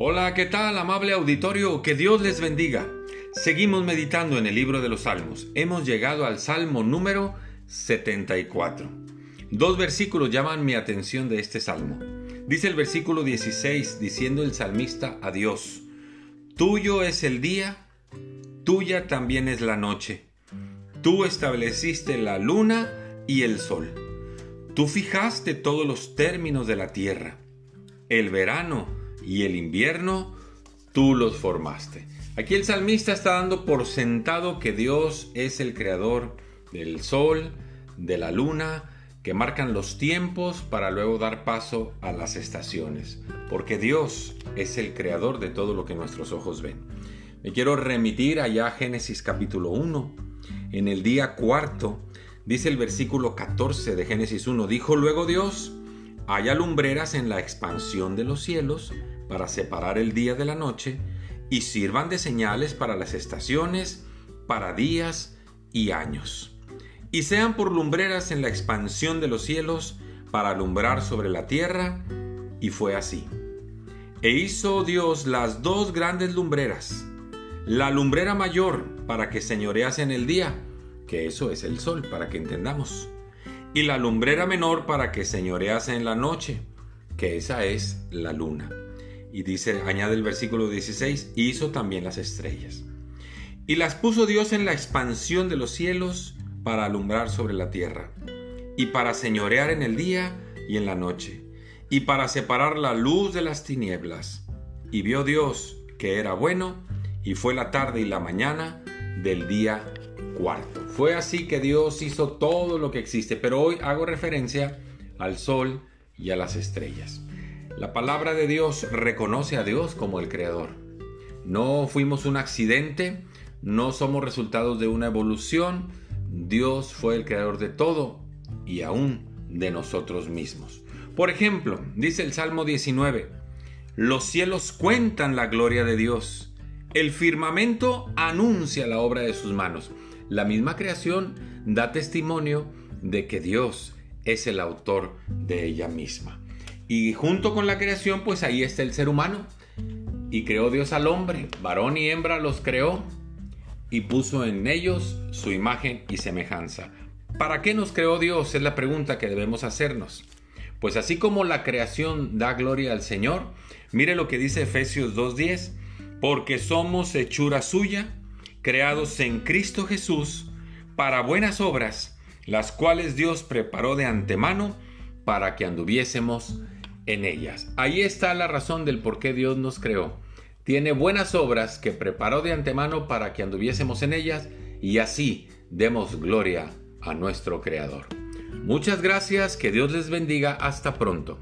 Hola, ¿qué tal, amable auditorio? Que Dios les bendiga. Seguimos meditando en el libro de los Salmos. Hemos llegado al Salmo número 74. Dos versículos llaman mi atención de este salmo. Dice el versículo 16, diciendo el salmista a Dios, Tuyo es el día, tuya también es la noche. Tú estableciste la luna y el sol. Tú fijaste todos los términos de la tierra. El verano y el invierno tú los formaste. Aquí el salmista está dando por sentado que Dios es el creador del sol, de la luna, que marcan los tiempos para luego dar paso a las estaciones, porque Dios es el creador de todo lo que nuestros ojos ven. Me quiero remitir allá a Génesis capítulo 1. En el día cuarto, dice el versículo 14 de Génesis 1, dijo luego Dios, haya lumbreras en la expansión de los cielos para separar el día de la noche y sirvan de señales para las estaciones, para días y años. Y sean por lumbreras en la expansión de los cielos para alumbrar sobre la tierra. Y fue así. E hizo Dios las dos grandes lumbreras, la lumbrera mayor para que señorease en el día, que eso es el sol, para que entendamos, y la lumbrera menor para que señorease en la noche, que esa es la luna. Y dice, añade el versículo 16, hizo también las estrellas. Y las puso Dios en la expansión de los cielos para alumbrar sobre la tierra, y para señorear en el día y en la noche, y para separar la luz de las tinieblas. Y vio Dios que era bueno, y fue la tarde y la mañana del día cuarto. Fue así que Dios hizo todo lo que existe, pero hoy hago referencia al sol y a las estrellas. La palabra de Dios reconoce a Dios como el creador. No fuimos un accidente, no somos resultados de una evolución. Dios fue el creador de todo y aún de nosotros mismos. Por ejemplo, dice el Salmo 19, los cielos cuentan la gloria de Dios, el firmamento anuncia la obra de sus manos. La misma creación da testimonio de que Dios es el autor de ella misma. Y junto con la creación, pues ahí está el ser humano. Y creó Dios al hombre, varón y hembra los creó y puso en ellos su imagen y semejanza. ¿Para qué nos creó Dios? Es la pregunta que debemos hacernos. Pues así como la creación da gloria al Señor, mire lo que dice Efesios 2.10, porque somos hechura suya, creados en Cristo Jesús, para buenas obras, las cuales Dios preparó de antemano para que anduviésemos en ellas. Ahí está la razón del por qué Dios nos creó. Tiene buenas obras que preparó de antemano para que anduviésemos en ellas y así demos gloria a nuestro Creador. Muchas gracias, que Dios les bendiga, hasta pronto.